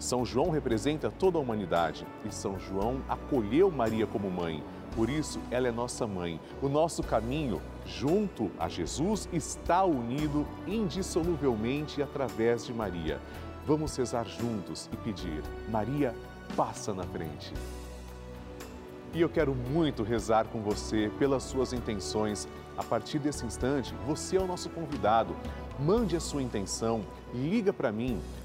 São João representa toda a humanidade e São João acolheu Maria como mãe. Por isso, ela é nossa mãe. O nosso caminho junto a Jesus está unido indissoluvelmente através de Maria. Vamos rezar juntos e pedir: Maria, passa na frente. E eu quero muito rezar com você pelas suas intenções. A partir desse instante, você é o nosso convidado. Mande a sua intenção, liga para mim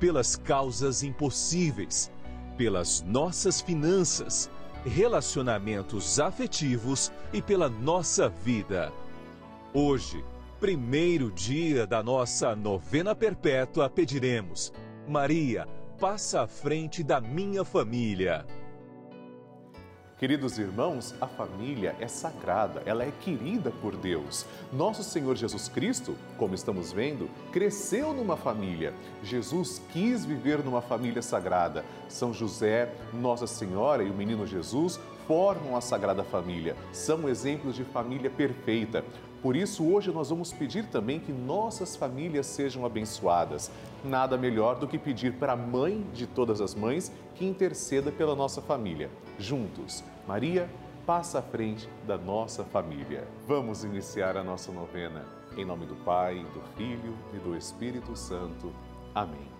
pelas causas impossíveis, pelas nossas finanças, relacionamentos afetivos e pela nossa vida. Hoje, primeiro dia da nossa novena perpétua, pediremos: Maria, passa à frente da minha família. Queridos irmãos, a família é sagrada, ela é querida por Deus. Nosso Senhor Jesus Cristo, como estamos vendo, cresceu numa família. Jesus quis viver numa família sagrada. São José, Nossa Senhora e o menino Jesus formam a Sagrada Família. São exemplos de família perfeita. Por isso, hoje nós vamos pedir também que nossas famílias sejam abençoadas. Nada melhor do que pedir para a mãe de todas as mães que interceda pela nossa família. Juntos, Maria, passa à frente da nossa família. Vamos iniciar a nossa novena. Em nome do Pai, do Filho e do Espírito Santo. Amém.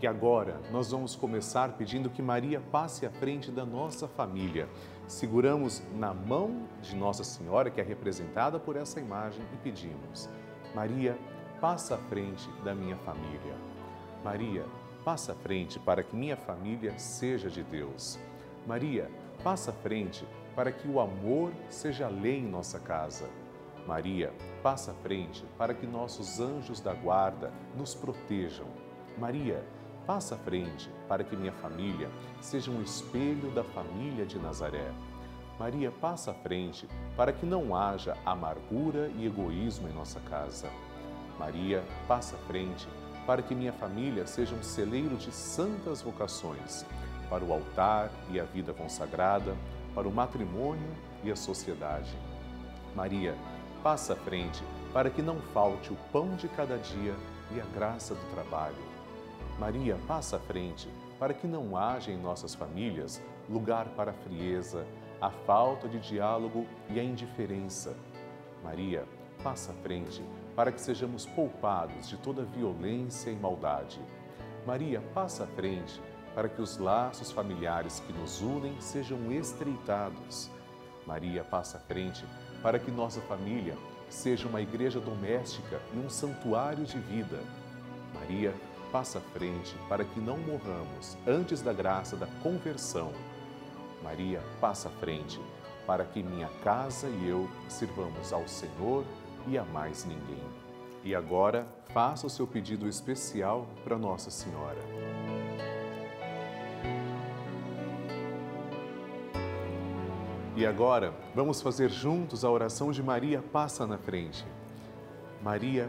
E agora nós vamos começar pedindo que Maria passe à frente da nossa família. Seguramos na mão de Nossa Senhora, que é representada por essa imagem, e pedimos: Maria, passa à frente da minha família. Maria, passa à frente para que minha família seja de Deus. Maria, passa à frente para que o amor seja lei em nossa casa. Maria, passa à frente para que nossos anjos da guarda nos protejam. Maria, passa à frente para que minha família seja um espelho da família de Nazaré. Maria, passa à frente para que não haja amargura e egoísmo em nossa casa. Maria, passa à frente para que minha família seja um celeiro de santas vocações. para o altar e a vida consagrada, para o matrimônio e a sociedade. Maria, passa à frente para que não falte o pão de cada dia e a graça do trabalho. Maria, passa à frente para que não haja em nossas famílias lugar para a frieza, a falta de diálogo e a indiferença. Maria, passa à frente para que sejamos poupados de toda violência e maldade. Maria, passa à frente para que os laços familiares que nos unem sejam estreitados. Maria, passa à frente para que nossa família seja uma igreja doméstica e um santuário de vida. Maria, passa à frente para que não morramos antes da graça da conversão. Maria, passa à frente para que minha casa e eu sirvamos ao Senhor e a mais ninguém. E agora, faça o seu pedido especial para Nossa Senhora. E agora, vamos fazer juntos a oração de Maria Passa na Frente. Maria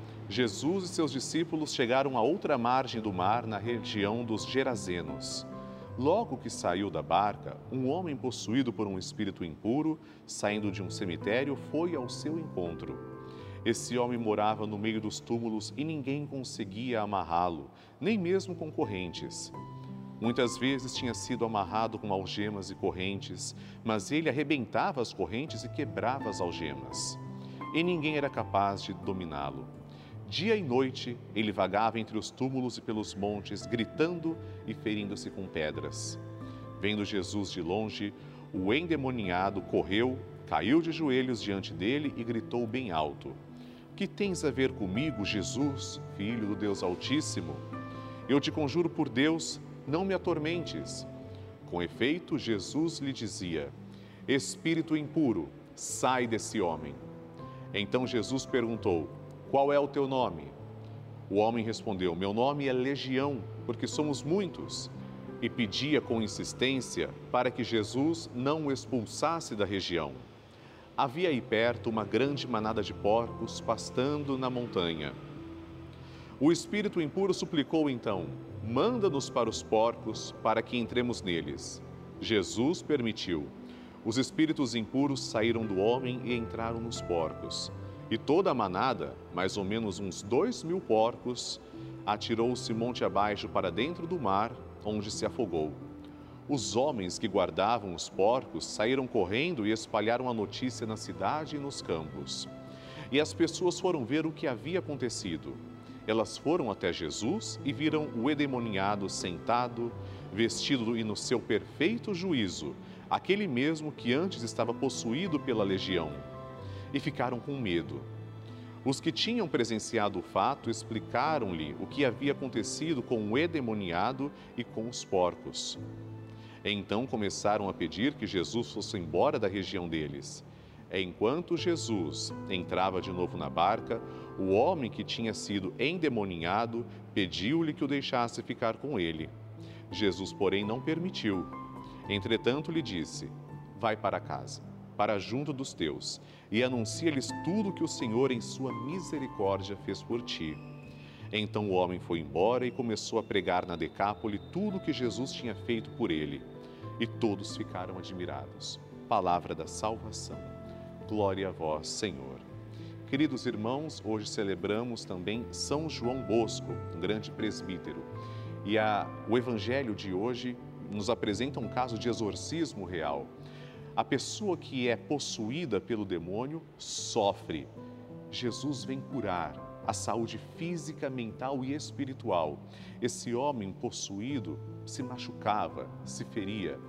Jesus e seus discípulos chegaram à outra margem do mar, na região dos Gerazenos. Logo que saiu da barca, um homem possuído por um espírito impuro, saindo de um cemitério, foi ao seu encontro. Esse homem morava no meio dos túmulos e ninguém conseguia amarrá-lo, nem mesmo com correntes. Muitas vezes tinha sido amarrado com algemas e correntes, mas ele arrebentava as correntes e quebrava as algemas. E ninguém era capaz de dominá-lo. Dia e noite ele vagava entre os túmulos e pelos montes, gritando e ferindo-se com pedras. Vendo Jesus de longe, o endemoniado correu, caiu de joelhos diante dele e gritou bem alto: Que tens a ver comigo, Jesus, filho do Deus Altíssimo? Eu te conjuro por Deus, não me atormentes. Com efeito, Jesus lhe dizia: Espírito impuro, sai desse homem. Então Jesus perguntou: Qual é o teu nome? O homem respondeu: Meu nome é Legião, porque somos muitos. E pedia com insistência para que Jesus não o expulsasse da região. Havia aí perto uma grande manada de porcos pastando na montanha. O espírito impuro suplicou então: Manda-nos para os porcos, para que entremos neles. Jesus permitiu. Os espíritos impuros saíram do homem e entraram nos porcos. E toda a manada, mais ou menos uns dois mil porcos, atirou-se monte abaixo para dentro do mar, onde se afogou. Os homens que guardavam os porcos saíram correndo e espalharam a notícia na cidade e nos campos. E as pessoas foram ver o que havia acontecido. Elas foram até Jesus e viram o endemoniado sentado, vestido e no seu perfeito juízo, aquele mesmo que antes estava possuído pela legião. E ficaram com medo. Os que tinham presenciado o fato explicaram-lhe o que havia acontecido com o endemoniado e com os porcos. Então começaram a pedir que Jesus fosse embora da região deles. Enquanto Jesus entrava de novo na barca, o homem que tinha sido endemoniado pediu-lhe que o deixasse ficar com ele. Jesus, porém, não permitiu. Entretanto, lhe disse: Vai para casa para junto dos teus, e anuncia-lhes tudo que o Senhor, em sua misericórdia, fez por ti. Então o homem foi embora e começou a pregar na Decápole tudo o que Jesus tinha feito por ele. E todos ficaram admirados. Palavra da salvação. Glória a vós, Senhor. Queridos irmãos, hoje celebramos também São João Bosco, um grande presbítero. E a, o evangelho de hoje nos apresenta um caso de exorcismo real. A pessoa que é possuída pelo demônio sofre. Jesus vem curar a saúde física, mental e espiritual. Esse homem possuído se machucava, se feria.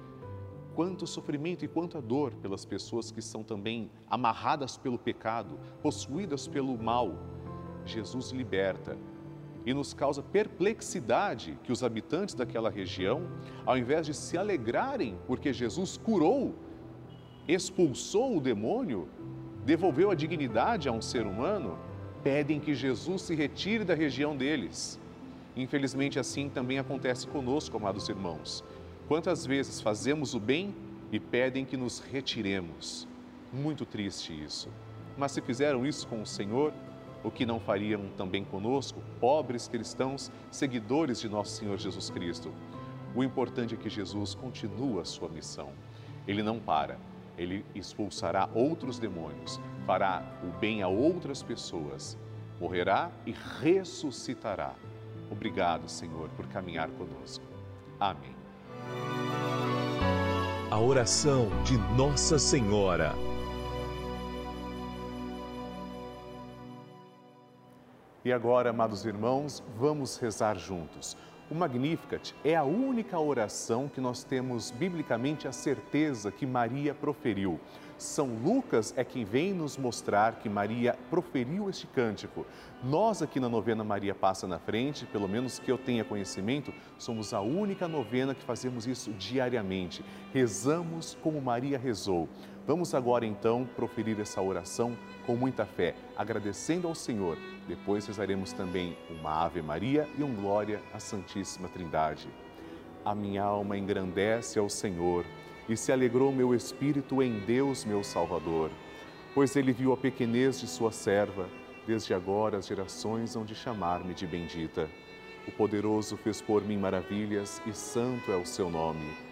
Quanto sofrimento e quanta dor pelas pessoas que são também amarradas pelo pecado, possuídas pelo mal. Jesus liberta e nos causa perplexidade que os habitantes daquela região, ao invés de se alegrarem porque Jesus curou, expulsou o demônio, devolveu a dignidade a um ser humano, pedem que Jesus se retire da região deles. Infelizmente, assim também acontece conosco, amados irmãos. Quantas vezes fazemos o bem e pedem que nos retiremos? Muito triste isso. Mas se fizeram isso com o Senhor, o que não fariam também conosco, pobres cristãos, seguidores de nosso Senhor Jesus Cristo? O importante é que Jesus continua a sua missão. Ele não para, ele expulsará outros demônios, fará o bem a outras pessoas, morrerá e ressuscitará. Obrigado, Senhor, por caminhar conosco. Amém. A oração de Nossa Senhora. E agora, amados irmãos, vamos rezar juntos. O Magnificat é a única oração que nós temos biblicamente a certeza que Maria proferiu. São Lucas é quem vem nos mostrar que Maria proferiu este cântico. Nós aqui na novena Maria Passa na Frente, pelo menos que eu tenha conhecimento, somos a única novena que fazemos isso diariamente. Rezamos como Maria rezou. Vamos agora então proferir essa oração com muita fé, agradecendo ao Senhor. Depois rezaremos também uma Ave Maria e um Glória à Santíssima Trindade. A minha alma engrandece ao Senhor e se alegrou meu espírito em Deus, meu Salvador, pois ele viu a pequenez de sua serva, desde agora as gerações hão de chamar-me de bendita. O poderoso fez por mim maravilhas e santo é o seu nome.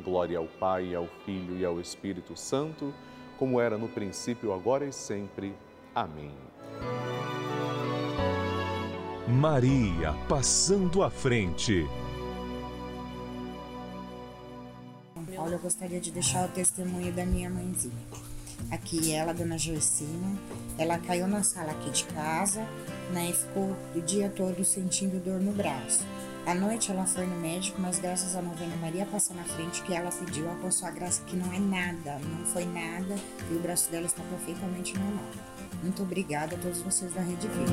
Glória ao Pai, ao Filho e ao Espírito Santo, como era no princípio, agora e sempre. Amém. Maria passando à frente. Paulo, eu gostaria de deixar o testemunho da minha mãezinha. Aqui ela, dona Joicina, ela caiu na sala aqui de casa, né, e ficou o dia todo sentindo dor no braço. À noite ela foi no médico, mas graças a novena Maria passa na frente que ela pediu a sua graça que não é nada, não foi nada e o braço dela está perfeitamente normal. Muito obrigada a todos vocês da Rede Vida.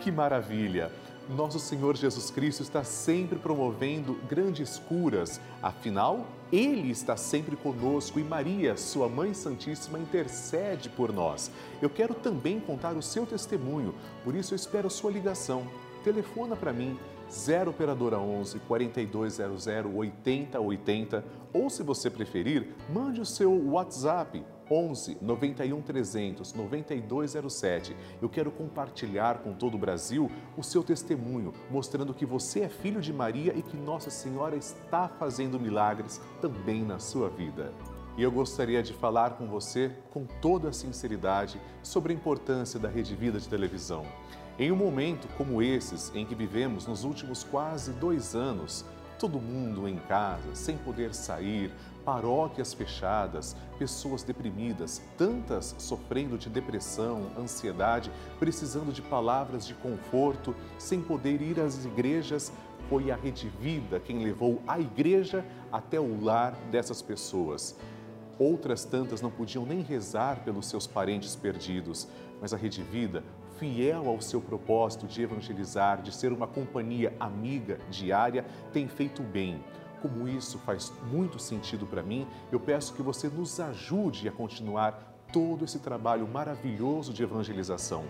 Que maravilha! Nosso Senhor Jesus Cristo está sempre promovendo grandes curas, afinal, Ele está sempre conosco e Maria, Sua Mãe Santíssima, intercede por nós. Eu quero também contar o seu testemunho, por isso eu espero a sua ligação. Telefona para mim, 0 Operadora 11 4200 8080 ou, se você preferir, mande o seu WhatsApp 11 91 300 9207. Eu quero compartilhar com todo o Brasil o seu testemunho, mostrando que você é filho de Maria e que Nossa Senhora está fazendo milagres também na sua vida. e eu gostaria de falar com você com toda a sinceridade sobre a importância da Rede Vida de televisão. Em um momento como esses em que vivemos nos últimos quase dois anos, todo mundo em casa, sem poder sair, paróquias fechadas, pessoas deprimidas, tantas sofrendo de depressão, ansiedade, precisando de palavras de conforto, sem poder ir às igrejas, foi a Rede Vida quem levou a igreja até o lar dessas pessoas. Outras tantas não podiam nem rezar pelos seus parentes perdidos, mas a Rede Vida, fiel ao seu propósito de evangelizar, de ser uma companhia amiga diária, tem feito bem. Como isso faz muito sentido para mim, eu peço que você nos ajude a continuar todo esse trabalho maravilhoso de evangelização.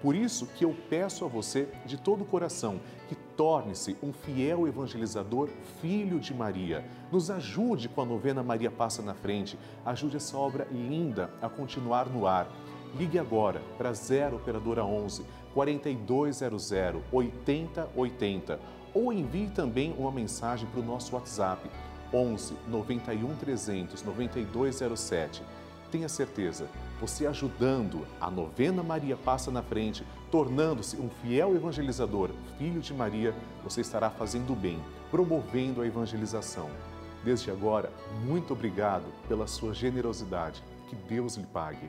Por isso que eu peço a você de todo o coração que torne-se um fiel evangelizador, filho de Maria. Nos ajude com a novena Maria Passa na Frente. Ajude essa obra linda a continuar no ar. Ligue agora para 0 Operadora 11 4200 8080 ou envie também uma mensagem para o nosso WhatsApp 11 91 300 9207. Tenha certeza você ajudando a novena Maria Passa na Frente, tornando-se um fiel evangelizador, filho de Maria, você estará fazendo bem, promovendo a evangelização. Desde agora, muito obrigado pela sua generosidade. Que Deus lhe pague.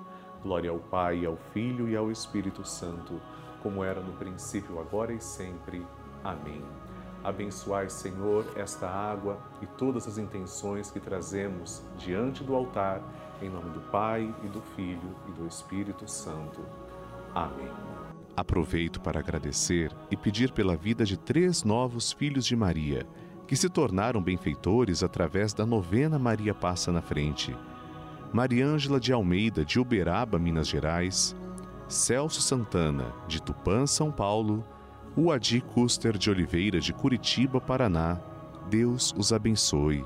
Glória ao Pai, ao Filho e ao Espírito Santo, como era no princípio, agora e sempre. Amém. Abençoai, Senhor, esta água e todas as intenções que trazemos diante do altar, em nome do Pai e do Filho e do Espírito Santo. Amém. Aproveito para agradecer e pedir pela vida de três novos filhos de Maria, que se tornaram benfeitores através da novena Maria Passa na Frente. Mariângela de Almeida, de Uberaba, Minas Gerais, Celso Santana, de Tupã, São Paulo, o Adi Custer de Oliveira, de Curitiba, Paraná. Deus os abençoe.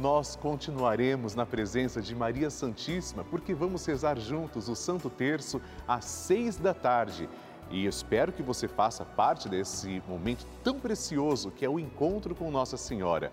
Nós continuaremos na presença de Maria Santíssima porque vamos rezar juntos o Santo Terço às seis da tarde. E espero que você faça parte desse momento tão precioso que é o encontro com Nossa Senhora.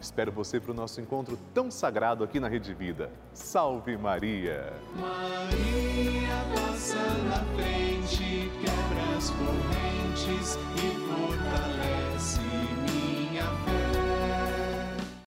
Espero você para o nosso encontro tão sagrado aqui na Rede Vida. Salve Maria! Maria passa na frente, quebra as correntes e fortalece